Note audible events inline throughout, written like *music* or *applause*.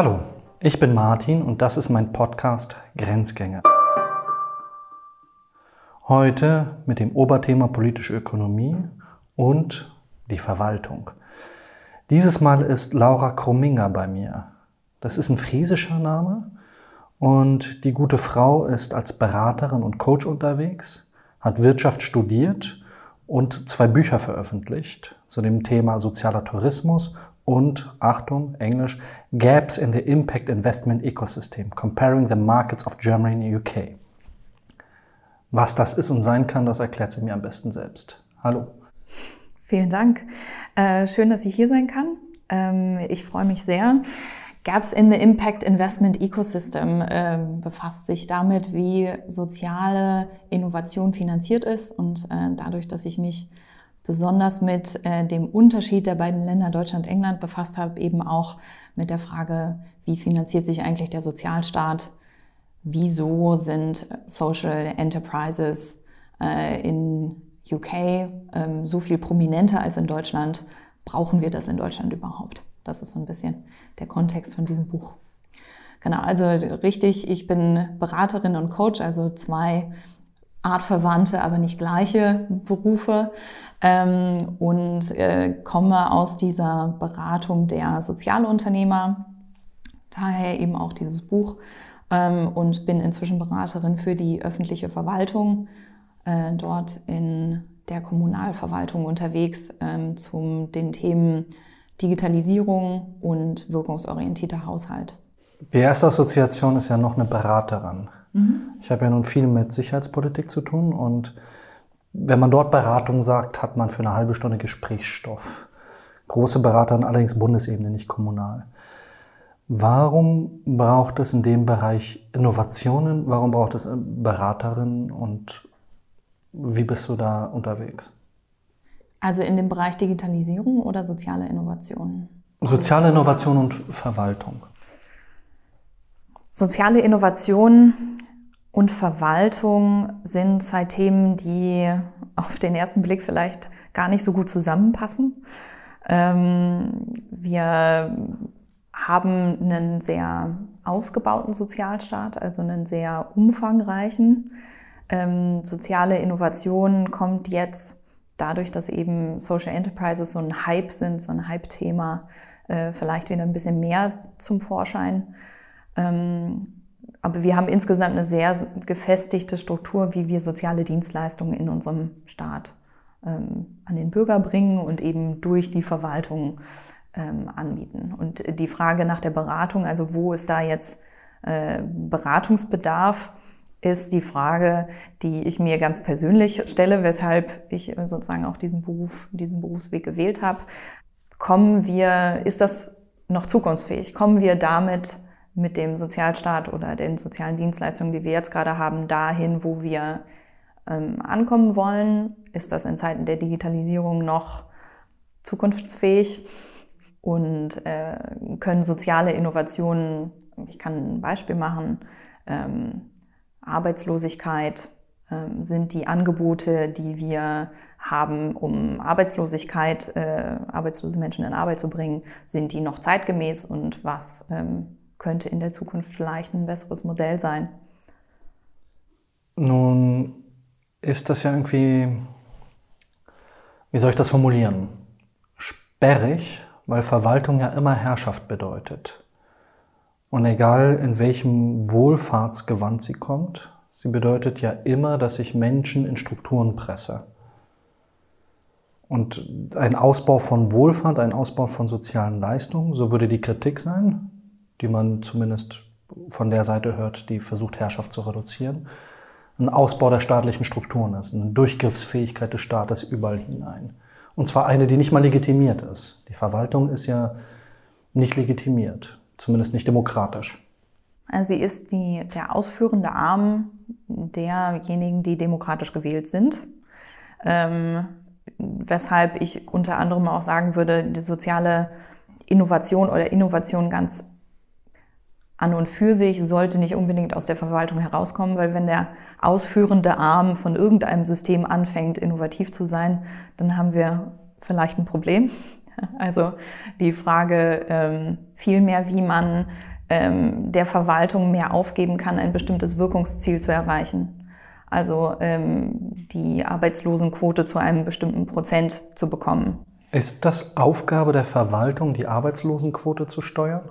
Hallo, ich bin Martin und das ist mein Podcast Grenzgänger. Heute mit dem Oberthema politische Ökonomie und die Verwaltung. Dieses Mal ist Laura Krumminger bei mir. Das ist ein friesischer Name und die gute Frau ist als Beraterin und Coach unterwegs, hat Wirtschaft studiert und zwei Bücher veröffentlicht zu dem Thema sozialer Tourismus und, Achtung, Englisch, Gaps in the Impact Investment Ecosystem, Comparing the Markets of Germany and UK. Was das ist und sein kann, das erklärt sie mir am besten selbst. Hallo. Vielen Dank. Äh, schön, dass ich hier sein kann. Ähm, ich freue mich sehr. Gaps in the Impact Investment Ecosystem äh, befasst sich damit, wie soziale Innovation finanziert ist und äh, dadurch, dass ich mich besonders mit äh, dem Unterschied der beiden Länder Deutschland und England befasst habe, eben auch mit der Frage, wie finanziert sich eigentlich der Sozialstaat? Wieso sind Social Enterprises äh, in UK ähm, so viel prominenter als in Deutschland? Brauchen wir das in Deutschland überhaupt? Das ist so ein bisschen der Kontext von diesem Buch. Genau, also richtig, ich bin Beraterin und Coach, also zwei artverwandte, aber nicht gleiche Berufe ähm, und äh, komme aus dieser Beratung der Sozialunternehmer, daher eben auch dieses Buch ähm, und bin inzwischen Beraterin für die öffentliche Verwaltung, äh, dort in der Kommunalverwaltung unterwegs ähm, zum den Themen Digitalisierung und wirkungsorientierter Haushalt. Die erste Assoziation ist ja noch eine Beraterin. Mhm. Ich habe ja nun viel mit Sicherheitspolitik zu tun und wenn man dort Beratung sagt, hat man für eine halbe Stunde Gesprächsstoff. Große Berater allerdings Bundesebene, nicht kommunal. Warum braucht es in dem Bereich Innovationen? Warum braucht es Beraterinnen und wie bist du da unterwegs? Also in dem Bereich Digitalisierung oder soziale Innovation? Soziale Innovation und Verwaltung. Soziale Innovation und Verwaltung sind zwei Themen, die auf den ersten Blick vielleicht gar nicht so gut zusammenpassen. Ähm, wir haben einen sehr ausgebauten Sozialstaat, also einen sehr umfangreichen. Ähm, soziale Innovation kommt jetzt dadurch, dass eben Social Enterprises so ein Hype sind, so ein Hype-Thema, äh, vielleicht wieder ein bisschen mehr zum Vorschein. Aber wir haben insgesamt eine sehr gefestigte Struktur, wie wir soziale Dienstleistungen in unserem Staat ähm, an den Bürger bringen und eben durch die Verwaltung ähm, anbieten. Und die Frage nach der Beratung, also wo ist da jetzt äh, Beratungsbedarf, ist die Frage, die ich mir ganz persönlich stelle, weshalb ich sozusagen auch diesen Beruf, diesen Berufsweg gewählt habe. Kommen wir, ist das noch zukunftsfähig? Kommen wir damit mit dem Sozialstaat oder den sozialen Dienstleistungen, die wir jetzt gerade haben, dahin, wo wir ähm, ankommen wollen? Ist das in Zeiten der Digitalisierung noch zukunftsfähig? Und äh, können soziale Innovationen, ich kann ein Beispiel machen, ähm, Arbeitslosigkeit, ähm, sind die Angebote, die wir haben, um Arbeitslosigkeit, äh, arbeitslose Menschen in Arbeit zu bringen, sind die noch zeitgemäß und was ähm, könnte in der Zukunft vielleicht ein besseres Modell sein. Nun ist das ja irgendwie, wie soll ich das formulieren? Sperrig, weil Verwaltung ja immer Herrschaft bedeutet. Und egal in welchem Wohlfahrtsgewand sie kommt, sie bedeutet ja immer, dass ich Menschen in Strukturen presse. Und ein Ausbau von Wohlfahrt, ein Ausbau von sozialen Leistungen, so würde die Kritik sein, die man zumindest von der Seite hört, die versucht, Herrschaft zu reduzieren, ein Ausbau der staatlichen Strukturen ist, eine Durchgriffsfähigkeit des Staates überall hinein. Und zwar eine, die nicht mal legitimiert ist. Die Verwaltung ist ja nicht legitimiert, zumindest nicht demokratisch. Also sie ist die, der ausführende Arm derjenigen, die demokratisch gewählt sind. Ähm, weshalb ich unter anderem auch sagen würde, die soziale Innovation oder Innovation ganz an und für sich sollte nicht unbedingt aus der Verwaltung herauskommen, weil wenn der ausführende Arm von irgendeinem System anfängt, innovativ zu sein, dann haben wir vielleicht ein Problem. *laughs* Also die Frage ähm, vielmehr, wie man ähm, der Verwaltung mehr aufgeben kann, ein bestimmtes Wirkungsziel zu erreichen. Also ähm, die Arbeitslosenquote zu einem bestimmten Prozent zu bekommen. Ist das Aufgabe der Verwaltung, die Arbeitslosenquote zu steuern?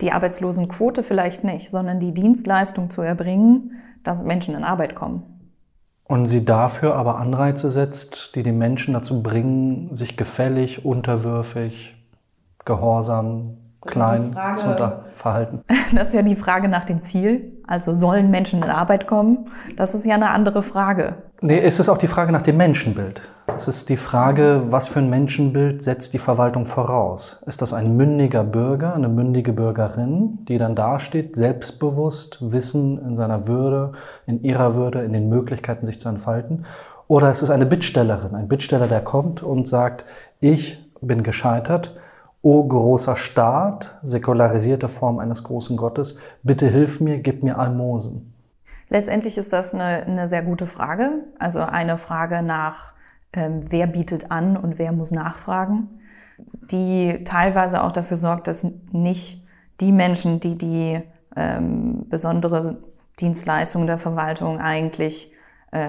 Die Arbeitslosenquote vielleicht nicht, sondern die Dienstleistung zu erbringen, dass Menschen in Arbeit kommen. Und sie dafür aber Anreize setzt, die die Menschen dazu bringen, sich gefällig, unterwürfig, gehorsam, klein zu verhalten. *laughs* Das ist ja die Frage nach dem Ziel. Also sollen Menschen in Arbeit kommen? Das ist ja eine andere Frage. Nee, es ist auch die Frage nach dem Menschenbild. Es ist die Frage, was für ein Menschenbild setzt die Verwaltung voraus? Ist das ein mündiger Bürger, eine mündige Bürgerin, die dann dasteht, selbstbewusst, Wissen in seiner Würde, in ihrer Würde, in den Möglichkeiten, sich zu entfalten? Oder ist es eine Bittstellerin, ein Bittsteller, der kommt und sagt, ich bin gescheitert, O großer Staat, säkularisierte Form eines großen Gottes, bitte hilf mir, gib mir Almosen. Letztendlich ist das eine, eine sehr gute Frage. Also eine Frage nach, ähm, wer bietet an und wer muss nachfragen, die teilweise auch dafür sorgt, dass nicht die Menschen, die die ähm, besondere Dienstleistung der Verwaltung eigentlich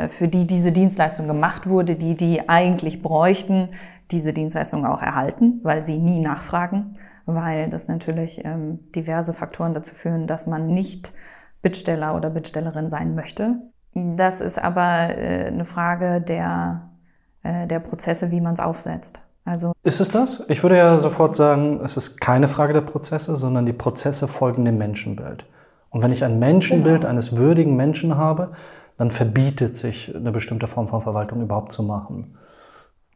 für die diese Dienstleistung gemacht wurde, die die eigentlich bräuchten, diese Dienstleistung auch erhalten, weil sie nie nachfragen, weil das natürlich ähm, diverse Faktoren dazu führen, dass man nicht Bittsteller oder Bittstellerin sein möchte. Das ist aber äh, eine Frage der, äh, der Prozesse, wie man es aufsetzt. Also ist es das? Ich würde ja sofort sagen, es ist keine Frage der Prozesse, sondern die Prozesse folgen dem Menschenbild. Und wenn ich ein Menschenbild genau. eines würdigen Menschen habe, dann verbietet sich eine bestimmte Form von Verwaltung überhaupt zu machen.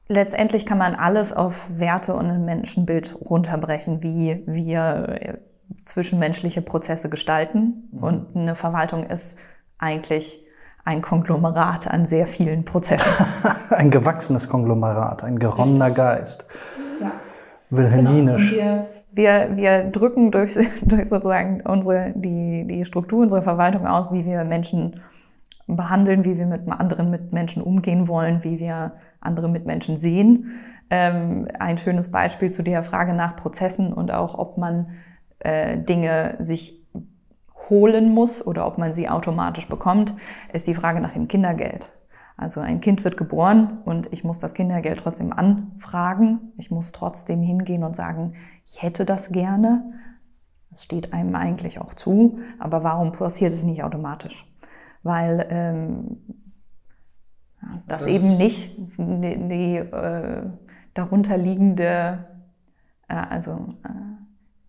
Letztendlich kann man alles auf Werte und ein Menschenbild runterbrechen, wie wir äh, zwischenmenschliche Prozesse gestalten. Mhm. Und eine Verwaltung ist eigentlich ein Konglomerat an sehr vielen Prozessen. *laughs* ein gewachsenes Konglomerat, ein geronnener Geist. Ja. Wilhelminisch. Genau. Wir, wir, wir drücken durch, *laughs* durch sozusagen unsere, die, die Struktur unserer Verwaltung aus, wie wir Menschen behandeln, wie wir mit anderen Mitmenschen umgehen wollen, wie wir andere Mitmenschen sehen. Ähm, ein schönes Beispiel zu der Frage nach Prozessen und auch, ob man äh, Dinge sich holen muss oder ob man sie automatisch bekommt, ist die Frage nach dem Kindergeld. Also ein Kind wird geboren und ich muss das Kindergeld trotzdem anfragen. Ich muss trotzdem hingehen und sagen, ich hätte das gerne. Es steht einem eigentlich auch zu, aber warum passiert es nicht automatisch? Weil ähm, das, das, eben nicht die, die äh, darunterliegende, äh, also äh,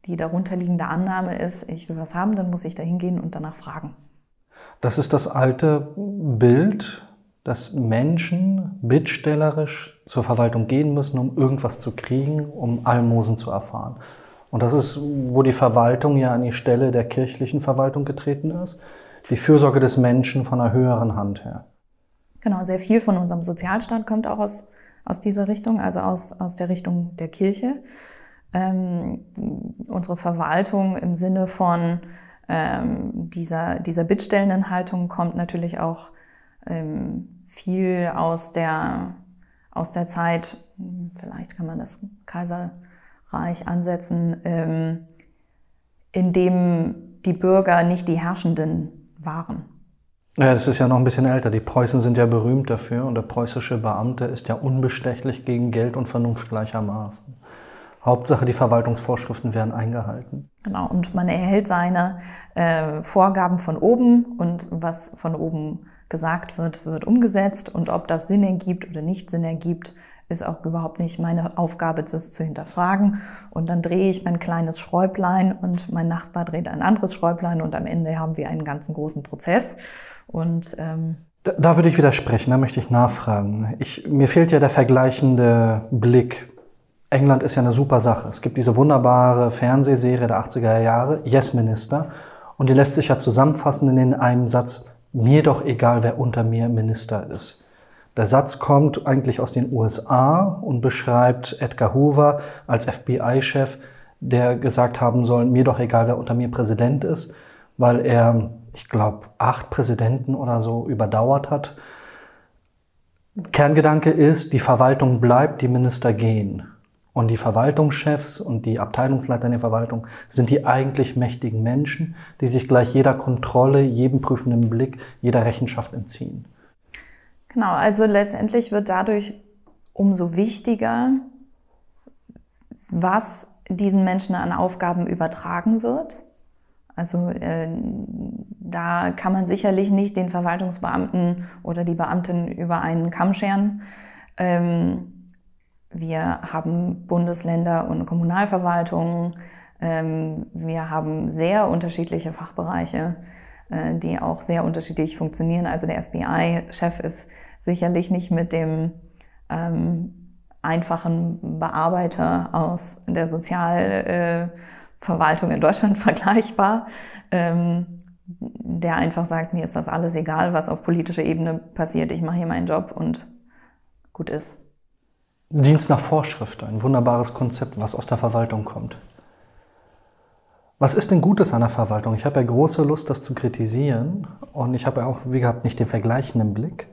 die darunterliegende Annahme ist, ich will was haben, dann muss ich da hingehen und danach fragen. Das ist das alte Bild, dass Menschen bittstellerisch zur Verwaltung gehen müssen, um irgendwas zu kriegen, um Almosen zu erfahren. Und das ist, wo die Verwaltung ja an die Stelle der kirchlichen Verwaltung getreten ist die Fürsorge des Menschen von einer höheren Hand her. Genau, sehr viel von unserem Sozialstaat kommt auch aus, aus dieser Richtung, also aus, aus der Richtung der Kirche. Ähm, unsere Verwaltung im Sinne von ähm, dieser, dieser bittstellenden Haltung kommt natürlich auch ähm, viel aus der, aus der Zeit, vielleicht kann man das Kaiserreich ansetzen, ähm, in dem die Bürger nicht die Herrschenden waren. Ja, das ist ja noch ein bisschen älter. Die Preußen sind ja berühmt dafür und der preußische Beamte ist ja unbestechlich gegen Geld und Vernunft gleichermaßen. Hauptsache, die Verwaltungsvorschriften werden eingehalten. Genau, und man erhält seine äh, Vorgaben von oben und was von oben gesagt wird, wird umgesetzt. Und ob das Sinn ergibt oder nicht Sinn ergibt, ist auch überhaupt nicht meine Aufgabe, das zu hinterfragen. Und dann drehe ich mein kleines Schräublein und mein Nachbar dreht ein anderes Schräublein und am Ende haben wir einen ganzen großen Prozess. Und ähm da, da würde ich widersprechen, da möchte ich nachfragen. Ich, mir fehlt ja der vergleichende Blick. England ist ja eine super Sache. Es gibt diese wunderbare Fernsehserie der 80er Jahre, Yes Minister, und die lässt sich ja zusammenfassen in einem Satz, mir doch egal, wer unter mir Minister ist. Der Satz kommt eigentlich aus den USA und beschreibt Edgar Hoover als FBI-Chef, der gesagt haben soll, mir doch egal, wer unter mir Präsident ist, weil er, ich glaube, acht Präsidenten oder so überdauert hat. Kerngedanke ist, die Verwaltung bleibt, die Minister gehen. Und die Verwaltungschefs und die Abteilungsleiter in der Verwaltung sind die eigentlich mächtigen Menschen, die sich gleich jeder Kontrolle, jedem prüfenden Blick, jeder Rechenschaft entziehen. Genau, also letztendlich wird dadurch umso wichtiger, was diesen Menschen an Aufgaben übertragen wird. Also äh, da kann man sicherlich nicht den Verwaltungsbeamten oder die Beamten über einen Kamm scheren. Ähm, wir haben Bundesländer und Kommunalverwaltungen. Ähm, wir haben sehr unterschiedliche Fachbereiche, äh, die auch sehr unterschiedlich funktionieren. Also der FBI-Chef ist sicherlich nicht mit dem ähm, einfachen Bearbeiter aus der Sozialverwaltung in Deutschland *laughs* vergleichbar, ähm, der einfach sagt, mir ist das alles egal, was auf politischer Ebene passiert. Ich mache hier meinen Job und gut ist. Dienst nach Vorschrift, ein wunderbares Konzept, was aus der Verwaltung kommt. Was ist denn Gutes an der Verwaltung? Ich habe ja große Lust, das zu kritisieren und ich habe ja auch, wie gehabt, nicht den vergleichenden Blick.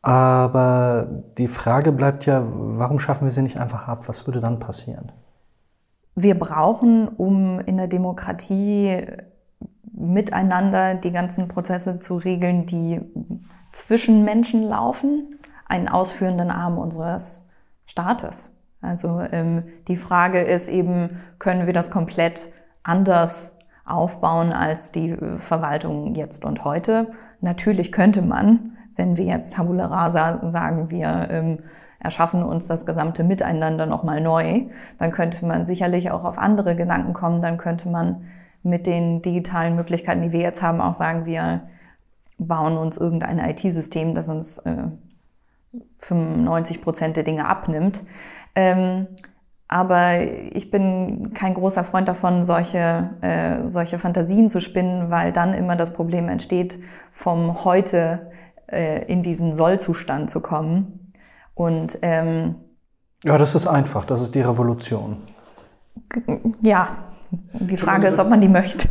Aber die Frage bleibt ja, warum schaffen wir sie nicht einfach ab? Was würde dann passieren? Wir brauchen, um in der Demokratie miteinander die ganzen Prozesse zu regeln, die zwischen Menschen laufen, einen ausführenden Arm unseres Staates. Also ähm, die Frage ist eben, können wir das komplett anders aufbauen als die äh, Verwaltung jetzt und heute? Natürlich könnte man, wenn wir jetzt Tabula Rasa sagen, wir ähm, erschaffen uns das gesamte Miteinander nochmal neu, dann könnte man sicherlich auch auf andere Gedanken kommen, dann könnte man mit den digitalen Möglichkeiten, die wir jetzt haben, auch sagen, wir bauen uns irgendein IT-System, das uns äh, 95 Prozent der Dinge abnimmt. Ähm, aber ich bin kein großer Freund davon, solche, äh, solche Fantasien zu spinnen, weil dann immer das Problem entsteht, vom Heute äh, in diesen Sollzustand zu kommen. Und ähm, ja, das ist einfach. Das ist die Revolution. Ja, die Frage ist, ob man die möchte.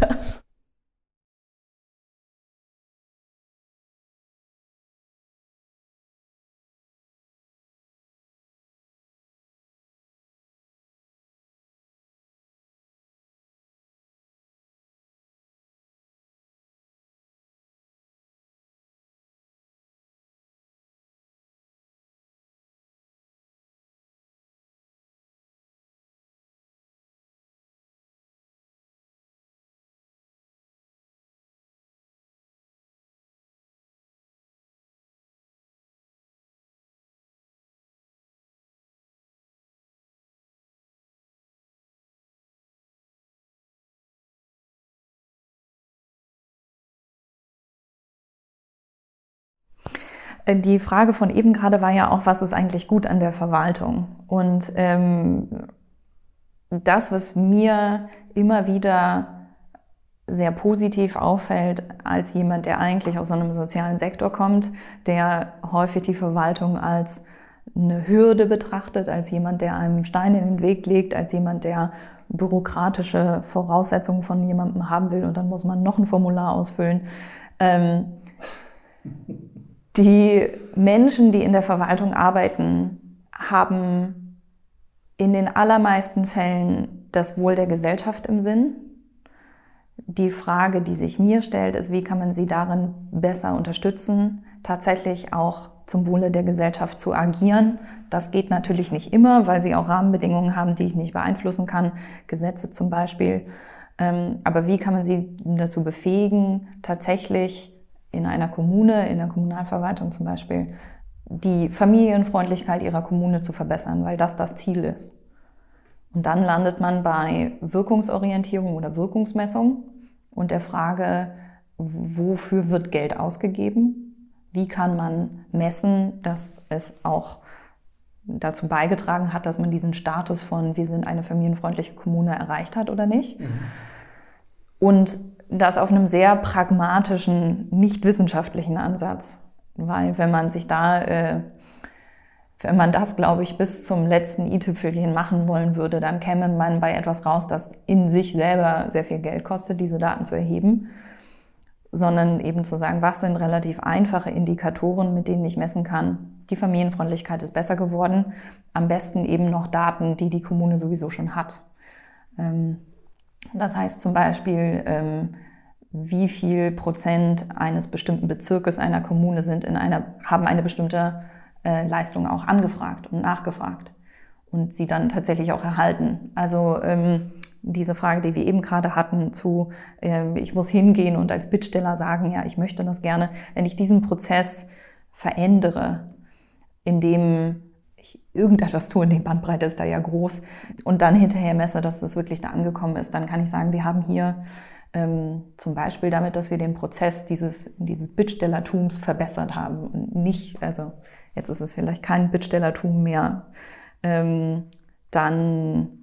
Die Frage von eben gerade war ja auch, was ist eigentlich gut an der Verwaltung? Und ähm, das, was mir immer wieder sehr positiv auffällt als jemand, der eigentlich aus so einem sozialen Sektor kommt, der häufig die Verwaltung als eine Hürde betrachtet, als jemand, der einem Stein in den Weg legt, als jemand, der bürokratische Voraussetzungen von jemandem haben will und dann muss man noch ein Formular ausfüllen. Ähm, die Menschen, die in der Verwaltung arbeiten, haben in den allermeisten Fällen das Wohl der Gesellschaft im Sinn. Die Frage, die sich mir stellt, ist, wie kann man sie darin besser unterstützen, tatsächlich auch zum Wohle der Gesellschaft zu agieren. Das geht natürlich nicht immer, weil sie auch Rahmenbedingungen haben, die ich nicht beeinflussen kann, Gesetze zum Beispiel. Ähm, aber wie kann man sie dazu befähigen, tatsächlich in einer Kommune, in der Kommunalverwaltung zum Beispiel, die Familienfreundlichkeit ihrer Kommune zu verbessern, weil das das Ziel ist. Und dann landet man bei Wirkungsorientierung oder Wirkungsmessung und der Frage, wofür wird Geld ausgegeben? Wie kann man messen, dass es auch dazu beigetragen hat, dass man diesen Status von wir sind eine familienfreundliche Kommune erreicht hat oder nicht? Mhm. Und das auf einem sehr pragmatischen, nicht wissenschaftlichen Ansatz. Weil wenn man sich da, äh, wenn man das, glaube ich, bis zum letzten i-Tüpfelchen machen wollen würde, dann käme man bei etwas raus, das in sich selber sehr viel Geld kostet, diese Daten zu erheben. sondern eben zu sagen, was sind relativ einfache Indikatoren, mit denen ich messen kann, die Familienfreundlichkeit ist besser geworden. Am besten eben noch Daten, die die Kommune sowieso schon hat. Ähm, das heißt zum Beispiel, ähm, wie viel Prozent eines bestimmten Bezirkes einer Kommune sind in einer, haben eine bestimmte äh, Leistung auch angefragt und nachgefragt und sie dann tatsächlich auch erhalten. Also ähm, diese Frage, die wir eben gerade hatten, zu äh, ich muss hingehen und als Bittsteller sagen, ja, ich möchte das gerne. Wenn ich diesen Prozess verändere, indem ich irgendetwas tue, dem Bandbreite ist da ja groß, und dann hinterher messe, dass das wirklich da angekommen ist, dann kann ich sagen, wir haben hier ähm, zum Beispiel damit, dass wir den Prozess dieses, dieses Bittstellertums verbessert haben und nicht, also jetzt ist es vielleicht kein Bittstellertum mehr, ähm, dann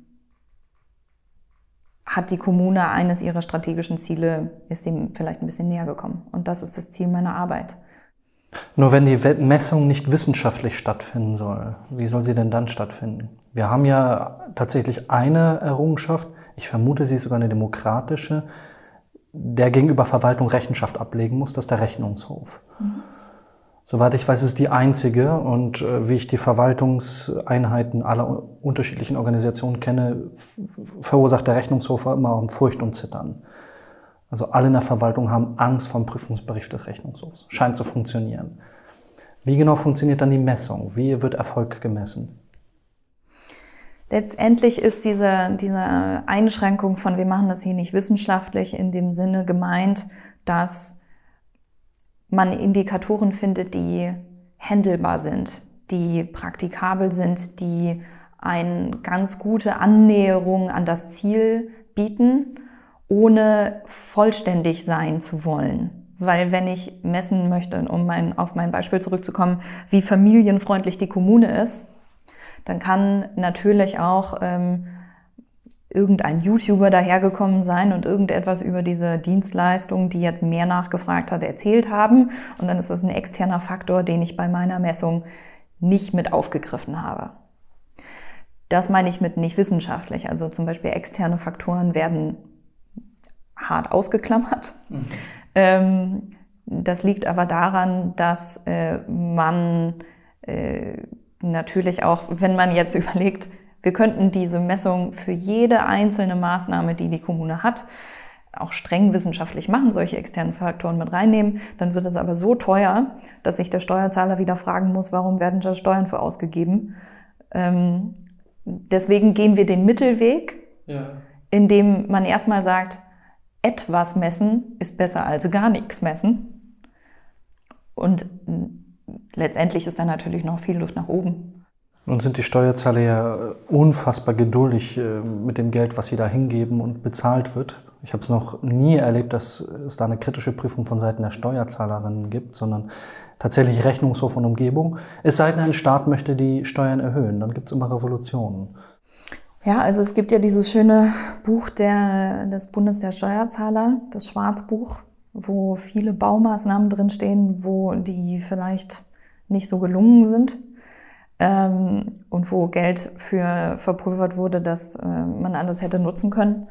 hat die Kommune eines ihrer strategischen Ziele, ist dem vielleicht ein bisschen näher gekommen. Und das ist das Ziel meiner Arbeit. Nur wenn die Messung nicht wissenschaftlich stattfinden soll, wie soll sie denn dann stattfinden? Wir haben ja tatsächlich eine Errungenschaft, ich vermute, sie ist sogar eine demokratische, der gegenüber Verwaltung Rechenschaft ablegen muss, das ist der Rechnungshof. Mhm. Soweit ich weiß, ist die einzige und äh, wie ich die Verwaltungseinheiten aller unterschiedlichen Organisationen kenne, verursacht der Rechnungshof immer Furcht und Zittern. Also alle in der Verwaltung haben Angst vom Prüfungsbericht des Rechnungshofs. Scheint zu funktionieren. Wie genau funktioniert dann die Messung? Wie wird Erfolg gemessen? Letztendlich ist diese, diese Einschränkung von wir machen das hier nicht wissenschaftlich in dem Sinne gemeint, dass man Indikatoren findet, die handelbar sind, die praktikabel sind, die eine ganz gute Annäherung an das Ziel bieten ohne vollständig sein zu wollen. Weil wenn ich messen möchte, um mein, auf mein Beispiel zurückzukommen, wie familienfreundlich die Kommune ist, dann kann natürlich auch ähm, irgendein YouTuber dahergekommen sein und irgendetwas über diese Dienstleistung, die jetzt mehr nachgefragt hat, erzählt haben. Und dann ist das ein externer Faktor, den ich bei meiner Messung nicht mit aufgegriffen habe. Das meine ich mit nicht wissenschaftlich. Also zum Beispiel externe Faktoren werden hart ausgeklammert. Mhm. Ähm, das liegt aber daran, dass äh, man äh, natürlich auch, wenn man jetzt *laughs* überlegt, wir könnten diese Messung für jede einzelne Maßnahme, die die Kommune hat, auch streng wissenschaftlich machen, solche externen Faktoren mit reinnehmen, dann wird es aber so teuer, dass sich der Steuerzahler wieder fragen muss, warum werden da Steuern für ausgegeben. Ähm, deswegen gehen wir den Mittelweg, ja. indem man erstmal sagt, etwas messen ist besser als gar nichts messen. Und letztendlich ist da natürlich noch viel Luft nach oben. Nun sind die Steuerzahler ja unfassbar geduldig äh, mit dem Geld, was sie da hingeben und bezahlt wird. Ich habe es noch nie erlebt, dass es da eine kritische Prüfung von Seiten der Steuerzahlerinnen gibt, sondern tatsächlich Rechnungshof und Umgebung. Es sei denn, ein Staat möchte die Steuern erhöhen, dann gibt es immer Revolutionen. Ja, also es gibt ja dieses schöne Buch der, des Bundes der Steuerzahler, das Schwarzbuch, wo viele Baumaßnahmen drinstehen, wo die vielleicht nicht so gelungen sind ähm, und wo Geld für verpulvert wurde, das äh, man anders hätte nutzen können.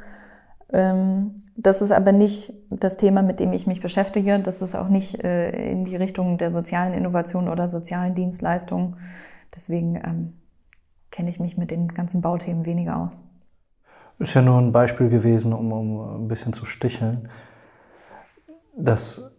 Ähm, das ist aber nicht das Thema, mit dem ich mich beschäftige. Das ist auch nicht äh, in die Richtung der sozialen Innovation oder sozialen Dienstleistungen. Deswegen ähm, kenne ich mich mit den ganzen Bauthemen weniger aus. Ist ja nur ein Beispiel gewesen, um, um ein bisschen zu sticheln, dass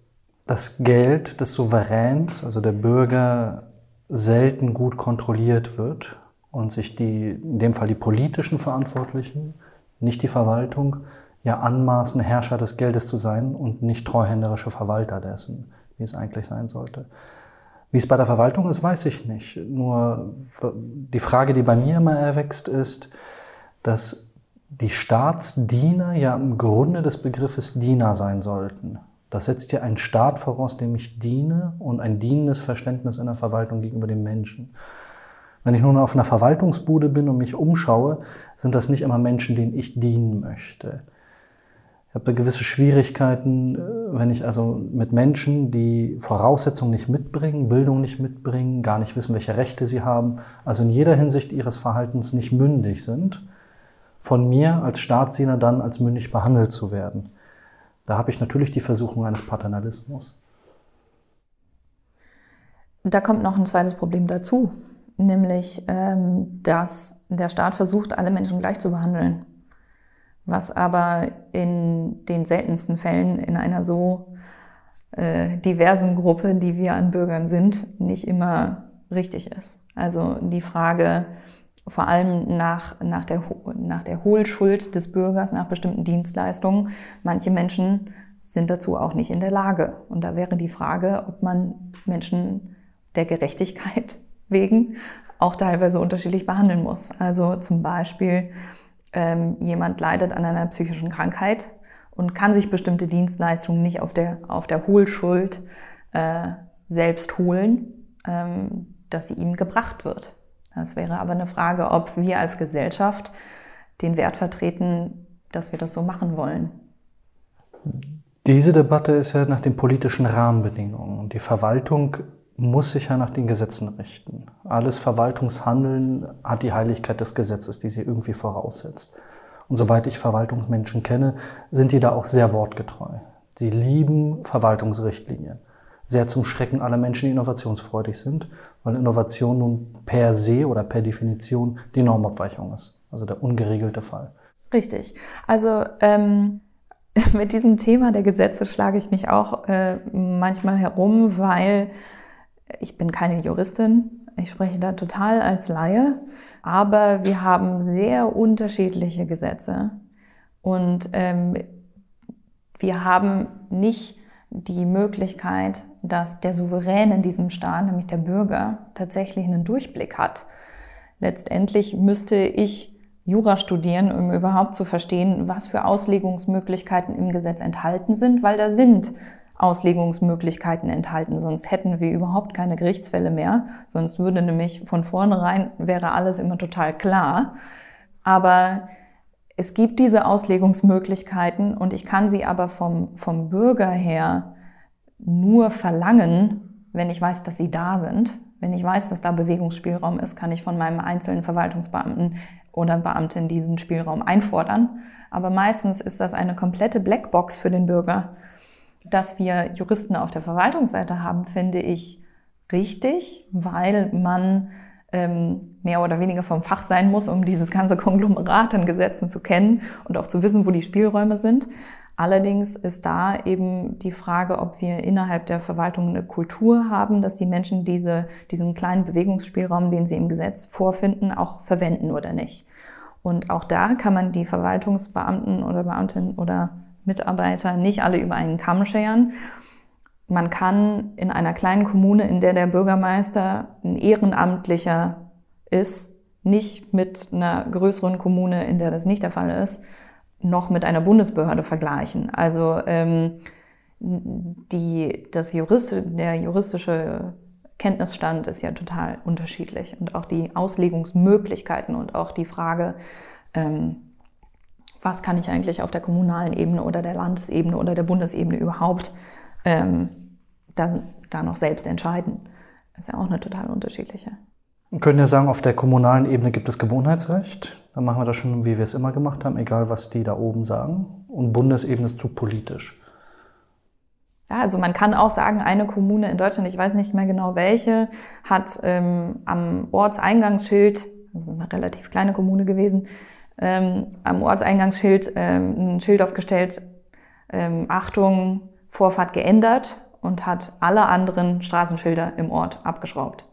das Geld des Souveräns, also der Bürger, selten gut kontrolliert wird und sich die, in dem Fall die politischen Verantwortlichen, nicht die Verwaltung, ja anmaßen, Herrscher des Geldes zu sein und nicht treuhänderische Verwalter dessen, wie es eigentlich sein sollte. Wie es bei der Verwaltung ist, weiß ich nicht. Nur die Frage, die bei mir immer erwächst, ist, dass die Staatsdiener ja im Grunde des Begriffes Diener sein sollten. Das setzt ja einen Staat voraus, dem ich diene und ein dienendes Verständnis in der Verwaltung gegenüber dem Menschen. Wenn ich nun auf einer Verwaltungsbude bin und mich umschaue, sind das nicht immer Menschen, denen ich dienen möchte. Ich habe da gewisse Schwierigkeiten, äh, wenn ich also mit Menschen, die Voraussetzungen nicht mitbringen, Bildung nicht mitbringen, gar nicht wissen, welche Rechte sie haben, also in jeder Hinsicht ihres Verhaltens nicht mündig sind, von mir als Staatsdiener dann als mündig behandelt zu werden. Da habe ich natürlich die Versuchung eines Paternalismus. Da kommt noch ein zweites Problem dazu, nämlich, ähm, dass der Staat versucht, alle Menschen gleich zu behandeln, was aber in den seltensten Fällen in einer so äh, diversen Gruppe, die wir an Bürgern sind, nicht immer richtig ist. Also die Frage vor allem nach, nach, der, nach der Hohlschuld des Bürgers, nach bestimmten Dienstleistungen. Manche Menschen sind dazu auch nicht in der Lage. Und da wäre die Frage, ob man Menschen der Gerechtigkeit *laughs* wegen auch teilweise unterschiedlich behandeln muss. Also zum Beispiel ähm, jemand leidet an einer psychischen Krankheit und kann sich bestimmte Dienstleistungen nicht auf der, auf der Hohlschuld äh, selbst holen, ähm, dass sie ihm gebracht wird. Das wäre aber eine Frage, ob wir als Gesellschaft den Wert vertreten, dass wir das so machen wollen. Diese Debatte ist ja nach den politischen Rahmenbedingungen. Die Verwaltung muss sich ja nach den Gesetzen richten. Alles Verwaltungshandeln hat die Heiligkeit des Gesetzes, die sie irgendwie voraussetzt. Und soweit ich Verwaltungsmenschen kenne, sind die da auch sehr wortgetreu. Sie lieben Verwaltungsrichtlinien. Sehr zum Schrecken aller Menschen, die innovationsfreudig sind, weil Innovation nun per se oder per Definition die Normabweichung ist. Also der ungeregelte Fall. Richtig. Also ähm, *laughs* mit diesem Thema der Gesetze schlage ich mich auch äh, manchmal herum, weil ich bin keine Juristin. Ich spreche da total als Laie. Aber wir haben sehr unterschiedliche Gesetze und ähm, wir haben nicht die Möglichkeit, dass der Souverän in diesem Staat, nämlich der Bürger, tatsächlich einen Durchblick hat. Letztendlich müsste ich Jura studieren, um überhaupt zu verstehen, was für Auslegungsmöglichkeiten im Gesetz enthalten sind, weil da sind Auslegungsmöglichkeiten enthalten. Sonst hätten wir überhaupt keine Gerichtsfälle mehr. Sonst würde nämlich von vornherein wäre alles immer total klar. Aber es gibt diese Auslegungsmöglichkeiten und ich kann sie aber vom, vom Bürger her nur verlangen, wenn ich weiß, dass sie da sind. Wenn ich weiß, dass da Bewegungsspielraum ist, kann ich von meinem einzelnen Verwaltungsbeamten oder Beamtin diesen Spielraum einfordern. Aber meistens ist das eine komplette Blackbox für den Bürger. Dass wir Juristen auf der Verwaltungsseite haben, finde ich richtig, weil man ähm, mehr oder weniger vom Fach sein muss, um dieses ganze Konglomerat an Gesetzen zu kennen und auch zu wissen, wo die Spielräume sind. Allerdings ist da eben die Frage, ob wir innerhalb der Verwaltung eine Kultur haben, dass die Menschen diese, diesen kleinen Bewegungsspielraum, den sie im Gesetz vorfinden, auch verwenden oder nicht. Und auch da kann man die Verwaltungsbeamten oder Beamtinnen oder Mitarbeiter nicht alle über einen Kamm scheren. Man kann in einer kleinen Kommune, in der der Bürgermeister ein Ehrenamtlicher ist, nicht mit einer größeren Kommune, in der das nicht der Fall ist, noch mit einer Bundesbehörde vergleichen. Also ähm, die, das Jurist, der juristische Kenntnisstand ist ja total unterschiedlich und auch die Auslegungsmöglichkeiten und auch die Frage, ähm, was kann ich eigentlich auf der kommunalen Ebene oder der Landesebene oder der Bundesebene überhaupt ähm, da, da noch selbst entscheiden. Das ist ja auch eine total unterschiedliche. Wir können ja sagen, auf der kommunalen Ebene gibt es Gewohnheitsrecht. Dann machen wir das schon, wie wir es immer gemacht haben, egal was die da oben sagen. Und Bundesebene ist zu politisch. Ja, also man kann auch sagen, eine Kommune in Deutschland, ich weiß nicht mehr genau welche, hat ähm, am Ortseingangsschild, das ist eine relativ kleine Kommune gewesen, ähm, am Ortseingangsschild ähm, ein Schild aufgestellt, ähm, Achtung, Vorfahrt geändert und hat alle anderen Straßenschilder im Ort abgeschraubt.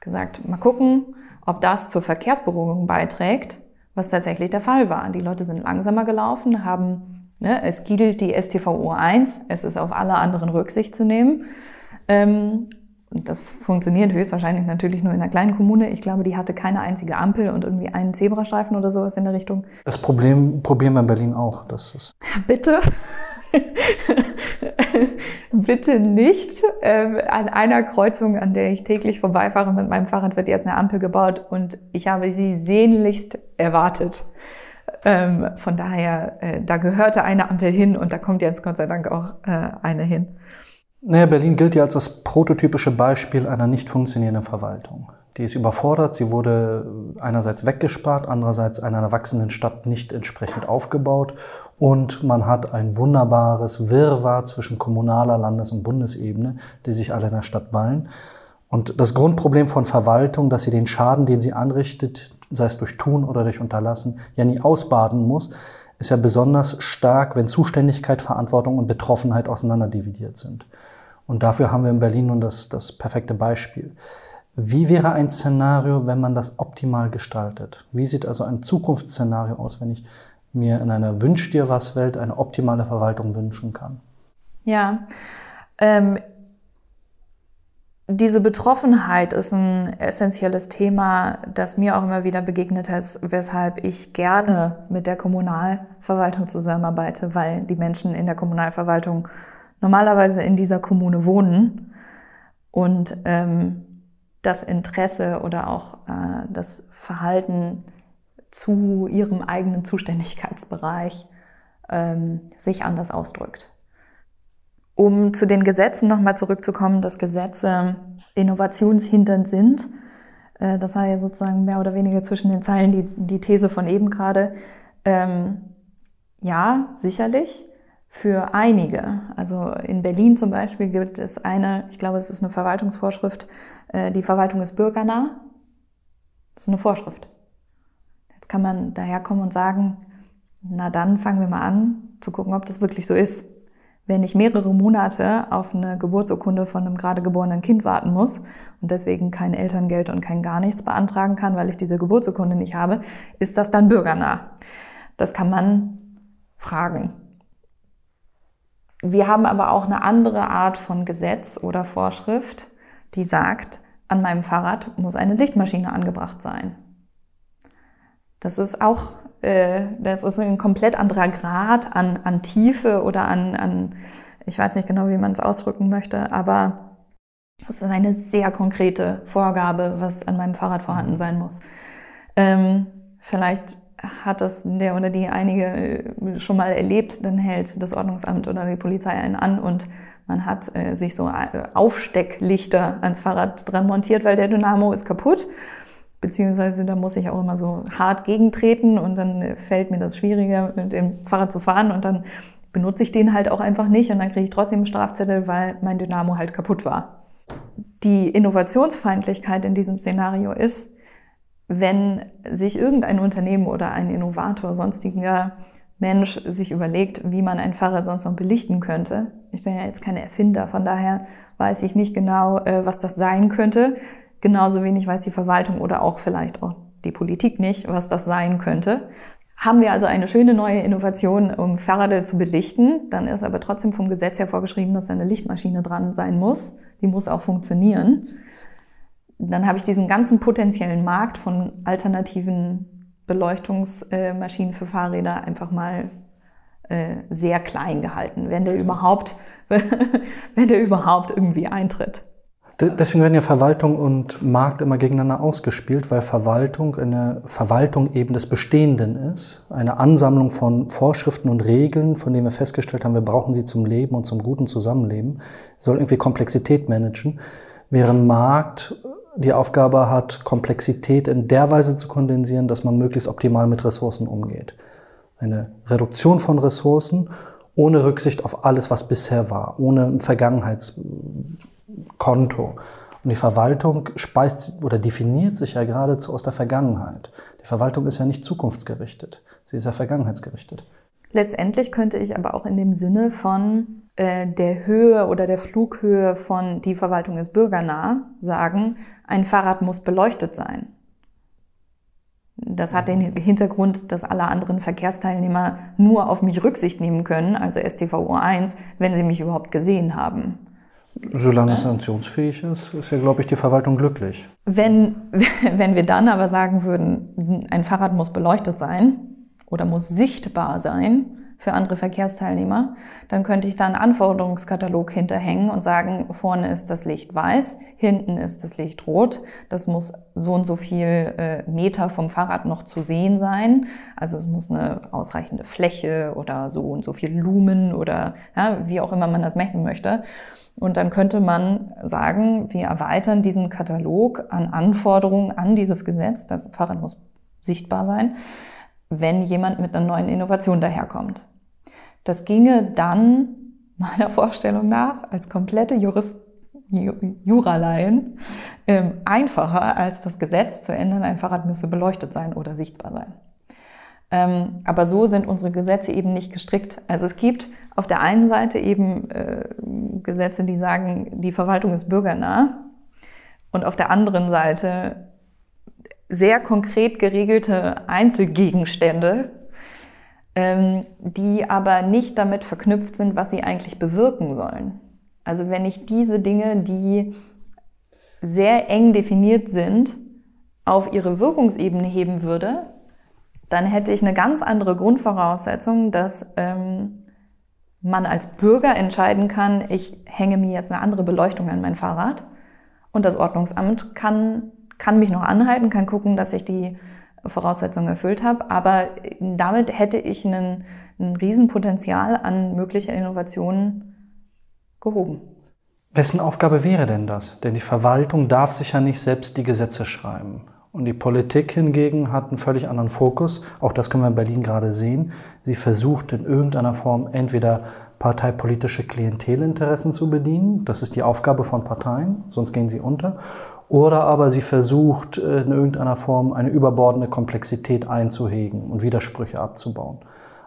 Gesagt, mal gucken, ob das zur Verkehrsberuhigung beiträgt, was tatsächlich der Fall war. Die Leute sind langsamer gelaufen, haben, ne, es gilt die STVO 1, es ist auf alle anderen Rücksicht zu nehmen. Ähm, das funktioniert höchstwahrscheinlich natürlich nur in einer kleinen Kommune. Ich glaube, die hatte keine einzige Ampel und irgendwie einen Zebrastreifen oder sowas in der Richtung. Das Problem probieren wir in Berlin auch. Das ist Bitte. *laughs* Bitte nicht. Ähm, an einer Kreuzung, an der ich täglich vorbeifahre mit meinem Fahrrad, wird jetzt eine Ampel gebaut und ich habe sie sehnlichst erwartet. Ähm, von daher, äh, da gehörte eine Ampel hin und da kommt jetzt Gott sei Dank auch äh, eine hin. Naja, Berlin gilt ja als das prototypische Beispiel einer nicht funktionierenden Verwaltung. Die ist überfordert, sie wurde einerseits weggespart, andererseits einer wachsenden Stadt nicht entsprechend aufgebaut und man hat ein wunderbares Wirrwarr zwischen kommunaler, Landes- und Bundesebene, die sich alle in der Stadt ballen. Und das Grundproblem von Verwaltung, dass sie den Schaden, den sie anrichtet, sei es durch Tun oder durch Unterlassen, ja nie ausbaden muss, ist ja besonders stark, wenn Zuständigkeit, Verantwortung und Betroffenheit auseinanderdividiert sind. Und dafür haben wir in Berlin nun das, das perfekte Beispiel. Wie wäre ein Szenario, wenn man das optimal gestaltet? Wie sieht also ein Zukunftsszenario aus, wenn ich mir in einer Wünsch dir was Welt eine optimale Verwaltung wünschen kann? Ja, ähm, diese Betroffenheit ist ein essentielles Thema, das mir auch immer wieder begegnet ist, weshalb ich gerne mit der Kommunalverwaltung zusammenarbeite, weil die Menschen in der Kommunalverwaltung normalerweise in dieser Kommune wohnen und ähm, das Interesse oder auch äh, das Verhalten zu ihrem eigenen Zuständigkeitsbereich ähm, sich anders ausdrückt. Um zu den Gesetzen nochmal zurückzukommen, dass Gesetze innovationshintern sind. Äh, das war ja sozusagen mehr oder weniger zwischen den Zeilen die, die These von eben gerade. Ähm, ja, sicherlich für einige. Also in Berlin zum Beispiel gibt es eine, ich glaube, es ist eine Verwaltungsvorschrift, äh, die Verwaltung ist bürgernah. Das ist eine Vorschrift. Jetzt kann man daherkommen und sagen, na dann fangen wir mal an zu gucken, ob das wirklich so ist. Wenn ich mehrere Monate auf eine Geburtsurkunde von einem gerade geborenen Kind warten muss und deswegen kein Elterngeld und kein gar nichts beantragen kann, weil ich diese Geburtsurkunde nicht habe, ist das dann bürgernah? Das kann man fragen. Wir haben aber auch eine andere Art von Gesetz oder Vorschrift, die sagt, an meinem Fahrrad muss eine Lichtmaschine angebracht sein. Das ist auch, äh, das ist ein komplett anderer Grad an, an Tiefe oder an, an, ich weiß nicht genau, wie man es ausdrücken möchte, aber das ist eine sehr konkrete Vorgabe, was an meinem Fahrrad vorhanden sein muss. Ähm, vielleicht hat das der oder die einige äh, schon mal erlebt, dann hält das Ordnungsamt oder die Polizei einen an und man hat äh, sich so äh, Aufstecklichter ans Fahrrad dran montiert, weil der Dynamo ist kaputt. Beziehungsweise da muss ich auch immer so hart gegentreten und dann äh, fällt mir das schwieriger, mit dem Fahrrad zu fahren und dann benutze ich den halt auch einfach nicht und dann kriege ich trotzdem einen Strafzettel, weil mein Dynamo halt kaputt war. Die Innovationsfeindlichkeit in diesem Szenario ist, wenn sich irgendein Unternehmen oder ein Innovator, sonstiger Mensch sich überlegt, wie man ein Fahrrad sonst noch belichten könnte. Ich bin ja jetzt keine Erfinder, von daher weiß ich nicht genau, äh, was das sein könnte. Genauso wenig weiß die Verwaltung oder auch vielleicht auch die Politik nicht, was das sein könnte. Haben wir also eine schöne neue Innovation, um Fahrräder zu belichten, dann ist aber trotzdem vom Gesetz her vorgeschrieben, dass da eine Lichtmaschine dran sein muss. Die muss auch funktionieren dann habe ich diesen ganzen potenziellen Markt von alternativen Beleuchtungsmaschinen für Fahrräder einfach mal äh, sehr klein gehalten, wenn der überhaupt, *laughs* wenn der überhaupt irgendwie eintritt. Deswegen werden ja Verwaltung und Markt immer gegeneinander ausgespielt, weil Verwaltung eine Verwaltung eben des Bestehenden ist, eine Ansammlung von Vorschriften und Regeln, von denen wir festgestellt haben, wir brauchen sie zum Leben und zum guten Zusammenleben, soll irgendwie Komplexität managen, während Markt die Aufgabe hat, Komplexität in der Weise zu kondensieren, dass man möglichst optimal mit Ressourcen umgeht. Eine Reduktion von Ressourcen ohne Rücksicht auf alles, was bisher war, ohne ein Vergangenheitskonto. Und die Verwaltung speist oder definiert sich ja geradezu aus der Vergangenheit. Die Verwaltung ist ja nicht zukunftsgerichtet, sie ist ja vergangenheitsgerichtet. Letztendlich könnte ich aber auch in dem Sinne von der Höhe oder der Flughöhe von die Verwaltung ist bürgernah sagen, ein Fahrrad muss beleuchtet sein. Das hat den Hintergrund, dass alle anderen Verkehrsteilnehmer nur auf mich Rücksicht nehmen können, also STVO 1, wenn sie mich überhaupt gesehen haben. Solange es sanktionsfähig ist, ist ja, glaube ich, die Verwaltung glücklich. Wenn, *laughs* wenn wir dann aber sagen würden, ein Fahrrad muss beleuchtet sein, oder muss sichtbar sein, für andere Verkehrsteilnehmer, dann könnte ich da einen Anforderungskatalog hinterhängen und sagen, vorne ist das Licht weiß, hinten ist das Licht rot, das muss so und so viel äh, Meter vom Fahrrad noch zu sehen sein, also es muss eine ausreichende Fläche oder so und so viel Lumen oder ja, wie auch immer man das messen möchte. Und dann könnte man sagen, wir erweitern diesen Katalog an Anforderungen an dieses Gesetz. Das Fahrrad muss sichtbar sein wenn jemand mit einer neuen Innovation daherkommt. Das ginge dann *laughs* meiner Vorstellung nach als komplette Jurist Juraleien ähm, einfacher als das Gesetz zu ändern, ein Fahrrad müsse beleuchtet sein oder sichtbar sein. Ähm, aber so sind unsere Gesetze eben nicht gestrickt. Also es gibt auf der einen Seite eben äh, Gesetze, die sagen, die Verwaltung ist bürgernah und auf der anderen Seite sehr konkret geregelte Einzelgegenstände, ähm, die aber nicht damit verknüpft sind, was sie eigentlich bewirken sollen. Also wenn ich diese Dinge, die sehr eng definiert sind, auf ihre Wirkungsebene heben würde, dann hätte ich eine ganz andere Grundvoraussetzung, dass ähm, man als Bürger entscheiden kann, ich hänge mir jetzt eine andere Beleuchtung an mein Fahrrad und das Ordnungsamt kann kann mich noch anhalten, kann gucken, dass ich die Voraussetzungen erfüllt habe, aber damit hätte ich einen, ein Riesenpotenzial an möglicher Innovationen gehoben. Wessen Aufgabe wäre denn das? Denn die Verwaltung darf sich ja nicht selbst die Gesetze schreiben. Und die Politik hingegen hat einen völlig anderen Fokus. Auch das können wir in Berlin gerade sehen. Sie versucht in irgendeiner Form entweder parteipolitische Klientelinteressen zu bedienen. Das ist die Aufgabe von Parteien, sonst gehen sie unter oder aber sie versucht äh, in irgendeiner Form eine überbordende Komplexität einzuhegen und Widersprüche abzubauen.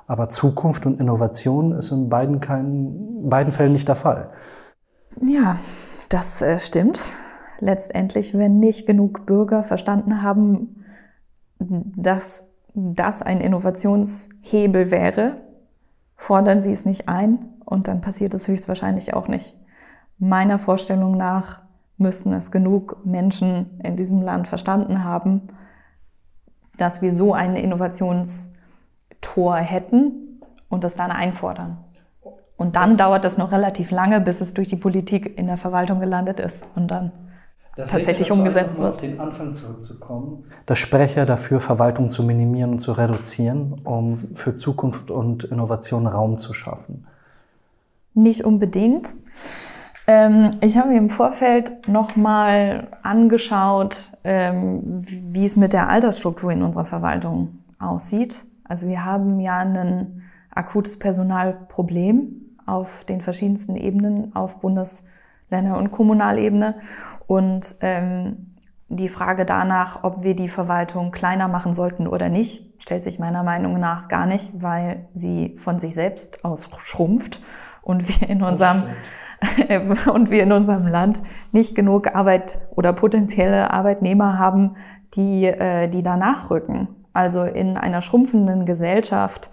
Aber Zukunft und Innovation ist in beiden, keinen, beiden Fällen nicht der Fall. Ja, das äh, stimmt. Letztendlich, wenn nicht genug Bürger verstanden haben, dass das ein Innovationshebel wäre, fordern sie es nicht ein und dann passiert es höchstwahrscheinlich auch nicht. Meiner Vorstellung nach müssen es genug Menschen in diesem Land verstanden haben, dass wir so ein Innovationstor hätten und das dann einfordern. Und dann das dauert das noch relativ lange, bis es durch die Politik in der Verwaltung gelandet ist und dann das tatsächlich umgesetzt wird. Auf den Anfang zurückzukommen. Das Sprecher dafür, Verwaltung zu minimieren und zu reduzieren, um für Zukunft und Innovation Raum zu schaffen. Nicht unbedingt. Ähm, ich habe mir im Vorfeld nochmal angeschaut, ähm, wie es mit der Altersstruktur in unserer Verwaltung aussieht. Also wir haben ja ein akutes Personalproblem auf den verschiedensten Ebenen, auf Bundes-, Länder- und Kommunalebene. Und ähm, die Frage danach, ob wir die Verwaltung kleiner machen sollten oder nicht, stellt sich meiner Meinung nach gar nicht, weil sie von sich selbst aus schrumpft und wir in unserem *laughs* und wir in unserem Land nicht genug Arbeit oder potenzielle Arbeitnehmer haben, die, äh, die da nachrücken. Also in einer schrumpfenden Gesellschaft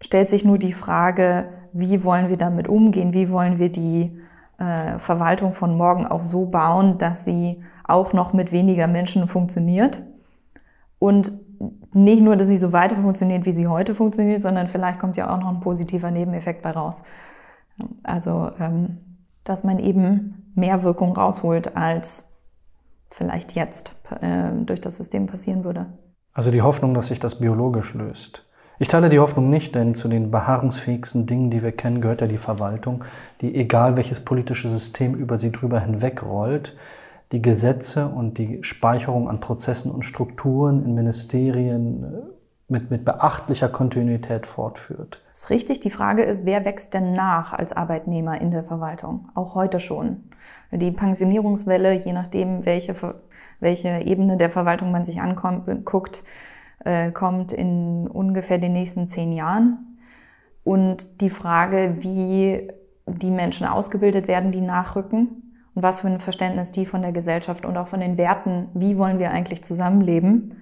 stellt sich nur die Frage, wie wollen wir damit umgehen? Wie wollen wir die äh, Verwaltung von morgen auch so bauen, dass sie auch noch mit weniger Menschen funktioniert? Und nicht nur, dass sie so weiter funktioniert, wie sie heute funktioniert, sondern vielleicht kommt ja auch noch ein positiver Nebeneffekt bei raus. Also, ähm, dass man eben mehr Wirkung rausholt, als vielleicht jetzt äh, durch das System passieren würde. Also die Hoffnung, dass sich das biologisch löst. Ich teile die Hoffnung nicht, denn zu den beharrungsfähigsten Dingen, die wir kennen, gehört ja die Verwaltung, die egal welches politische System über sie drüber hinwegrollt, die Gesetze und die Speicherung an Prozessen und Strukturen in Ministerien äh, mit, mit beachtlicher Kontinuität fortführt. Das ist richtig. Die Frage ist, wer wächst denn nach als Arbeitnehmer in der Verwaltung? Auch heute schon. Die Pensionierungswelle, je nachdem, welche, welche Ebene der Verwaltung man sich anguckt, äh, kommt in ungefähr den nächsten zehn Jahren. Und die Frage, wie die Menschen ausgebildet werden, die nachrücken und was für ein Verständnis die von der Gesellschaft und auch von den Werten, wie wollen wir eigentlich zusammenleben,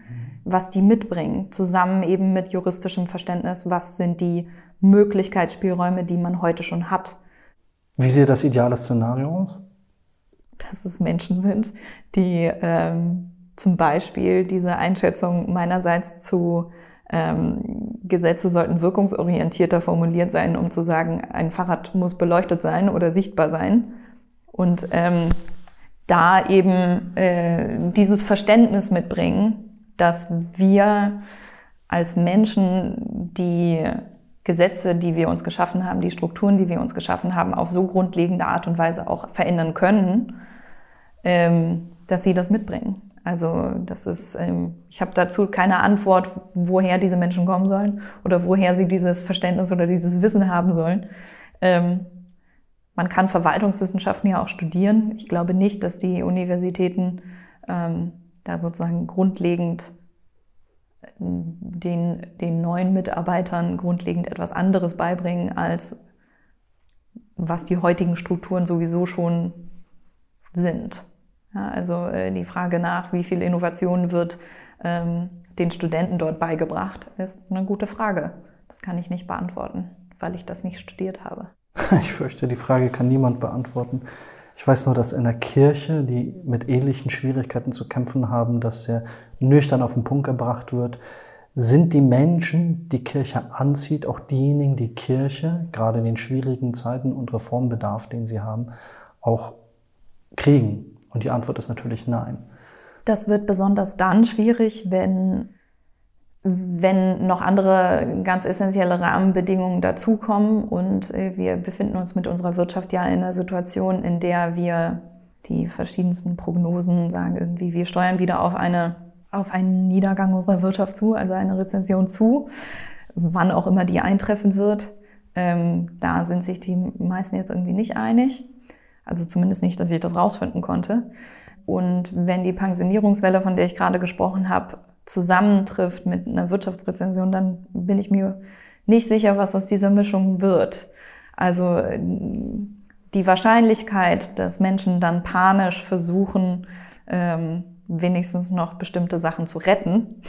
was die mitbringen, zusammen eben mit juristischem Verständnis, was sind die Möglichkeitsspielräume, die man heute schon hat. Wie sieht das ideale Szenario aus? Dass es Menschen sind, die ähm, zum Beispiel diese Einschätzung meinerseits zu Ähm, Gesetze sollten wirkungsorientierter formuliert sein, um zu sagen, ein Fahrrad muss beleuchtet sein oder sichtbar sein. Und ähm, da eben äh, dieses Verständnis mitbringen, dass wir als Menschen die Gesetze, die wir uns geschaffen haben, die Strukturen, die wir uns geschaffen haben, auf so grundlegende Art und Weise auch verändern können, ähm, dass sie das mitbringen. Also das ist, ähm, ich habe dazu keine Antwort, woher diese Menschen kommen sollen oder woher sie dieses Verständnis oder dieses Wissen haben sollen. Ähm, man kann Verwaltungswissenschaften ja auch studieren. Ich glaube nicht, dass die Universitäten da sozusagen grundlegend den, den neuen Mitarbeitern grundlegend etwas anderes beibringen, als was die heutigen Strukturen sowieso schon sind. Ja, also äh, die Frage nach, wie viel Innovation wird ähm, den Studenten dort beigebracht, ist eine gute Frage. Das kann ich nicht beantworten, weil ich das nicht studiert habe. *laughs* Ich fürchte, die Frage kann niemand beantworten. Ich weiß nur, dass in der Kirche, die mit ähnlichen Schwierigkeiten zu kämpfen haben, dass sehr nüchtern auf den Punkt gebracht wird, sind die Menschen, die Kirche anzieht, auch diejenigen, die Kirche, gerade in den schwierigen Zeiten und Reformbedarf, den sie haben, auch kriegen? Und die Antwort ist natürlich nein. Das wird besonders dann schwierig, wenn, wenn noch andere ganz essentielle Rahmenbedingungen dazukommen. Und äh, wir befinden uns mit unserer Wirtschaft ja in einer Situation, in der wir die verschiedensten Prognosen sagen irgendwie, wir steuern wieder auf eine auf einen Niedergang unserer Wirtschaft zu, also eine Rezession zu, wann auch immer die eintreffen wird. Ähm, da sind sich die meisten jetzt irgendwie nicht einig. Also zumindest nicht, dass ich das rausfinden konnte. Und wenn die Pensionierungswelle, von der ich gerade gesprochen habe, zusammentrifft mit einer Wirtschaftsrezension, dann bin ich mir nicht sicher, was aus dieser Mischung wird. Also die Wahrscheinlichkeit, dass Menschen dann panisch versuchen, ähm, wenigstens noch bestimmte Sachen zu retten,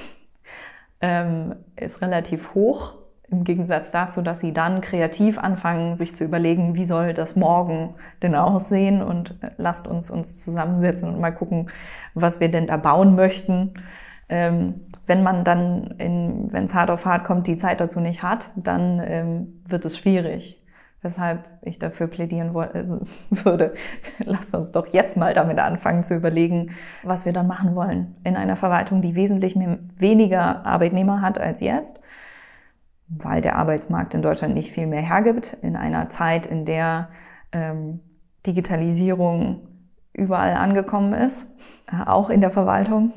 *laughs* ähm, ist relativ hoch. Im Gegensatz dazu, dass sie dann kreativ anfangen, sich zu überlegen, wie soll das morgen denn aussehen und äh, lasst uns uns zusammensetzen und mal gucken, was wir denn da bauen möchten. Ähm, wenn man dann, wenn es hart auf hart kommt, die Zeit dazu nicht hat, dann ähm, wird es schwierig weshalb ich dafür plädieren also *laughs* würde, *laughs* lasst uns doch jetzt mal damit anfangen zu überlegen, was wir dann machen wollen in einer Verwaltung, die wesentlich weniger Arbeitnehmer hat als jetzt, weil der Arbeitsmarkt in Deutschland nicht viel mehr hergibt, in einer Zeit, in der ähm, Digitalisierung überall angekommen ist, äh, auch in der Verwaltung.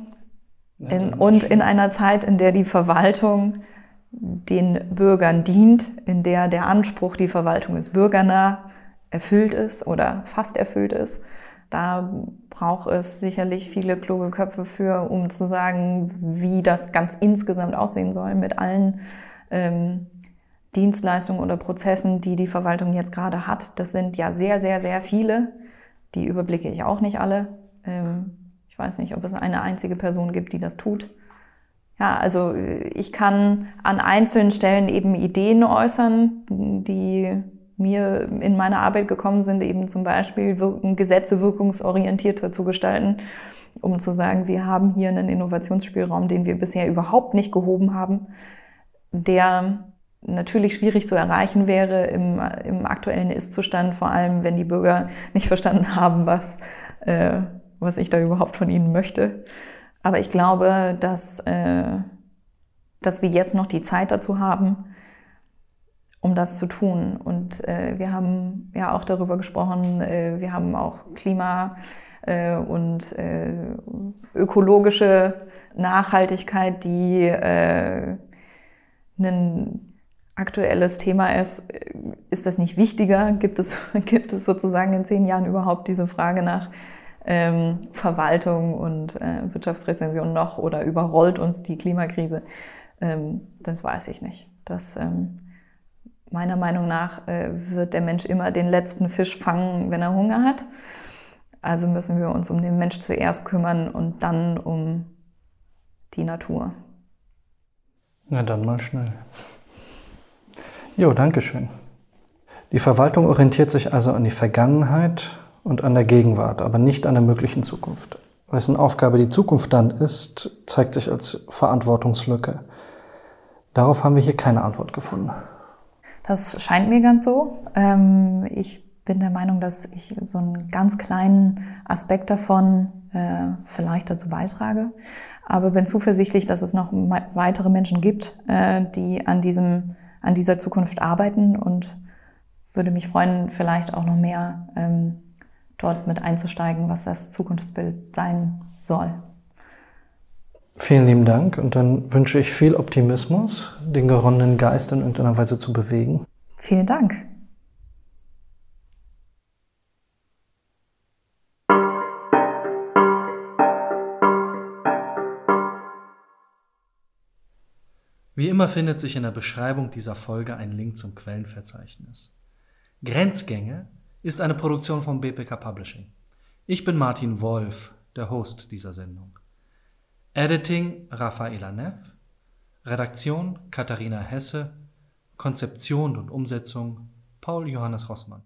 In, und in einer Zeit, in der die Verwaltung den Bürgern dient, in der der Anspruch, die Verwaltung ist bürgernah, erfüllt ist oder fast erfüllt ist. Da braucht es sicherlich viele kluge Köpfe für, um zu sagen, wie das ganz insgesamt aussehen soll mit allen ähm, Dienstleistungen oder Prozessen, die die Verwaltung jetzt gerade hat. Das sind ja sehr, sehr, sehr viele. Die überblicke ich auch nicht alle. Ähm, ich weiß nicht, ob es eine einzige Person gibt, die das tut. Ja, also äh, ich kann an einzelnen Stellen eben Ideen äußern, die mir in meiner Arbeit gekommen sind, eben zum Beispiel Gesetze wirkungsorientierter zu gestalten, um zu sagen, wir haben hier einen Innovationsspielraum, den wir bisher überhaupt nicht gehoben haben, der natürlich schwierig zu erreichen wäre im, im aktuellen Ist-Zustand, vor allem wenn die Bürger nicht verstanden haben, was, äh, was ich da überhaupt von ihnen möchte. Aber ich glaube, dass, äh, dass wir jetzt noch die Zeit dazu haben, um das zu tun. Und äh, wir haben ja auch darüber gesprochen, äh, wir haben auch Klima äh, und äh, ökologische Nachhaltigkeit, die äh, ein aktuelles Thema ist. Ist das nicht wichtiger? Gibt es, *laughs* gibt es sozusagen in zehn Jahren überhaupt diese Frage nach ähm, Verwaltung und äh, Wirtschaftsrezension noch oder überrollt uns die Klimakrise? Ähm, das weiß ich nicht. Das, ähm, meiner Meinung nach äh, wird der Mensch immer den letzten Fisch fangen, wenn er Hunger hat. Also müssen wir uns um den Mensch zuerst kümmern und dann um die Natur. Na dann mal schnell. Jo, danke schön. Die Verwaltung orientiert sich also an die Vergangenheit und an der Gegenwart, aber nicht an der möglichen Zukunft. Wessen Aufgabe die Zukunft dann ist, zeigt sich als Verantwortungslücke. Darauf haben wir hier keine Antwort gefunden. Das scheint mir ganz so. Ähm, ich bin der Meinung, dass ich so einen ganz kleinen Aspekt davon äh, vielleicht dazu beitrage. Aber bin zuversichtlich, dass es noch weitere Menschen gibt, äh, die an diesem, an dieser Zukunft arbeiten und würde mich freuen, vielleicht auch noch mehr ähm, dort mit einzusteigen, was das Zukunftsbild sein soll. Vielen lieben Dank und dann wünsche ich viel Optimismus, den geronnenen Geist in irgendeiner Weise zu bewegen. Vielen Dank. Wie immer findet sich in der Beschreibung dieser Folge ein Link zum Quellenverzeichnis. Grenzgänge ist eine Produktion von BPK Publishing. Ich bin Martin Wolf, der Host dieser Sendung. Editing Rafaela Neff, Redaktion Katharina Hesse, Konzeption und Umsetzung Paul Johannes Rossmann.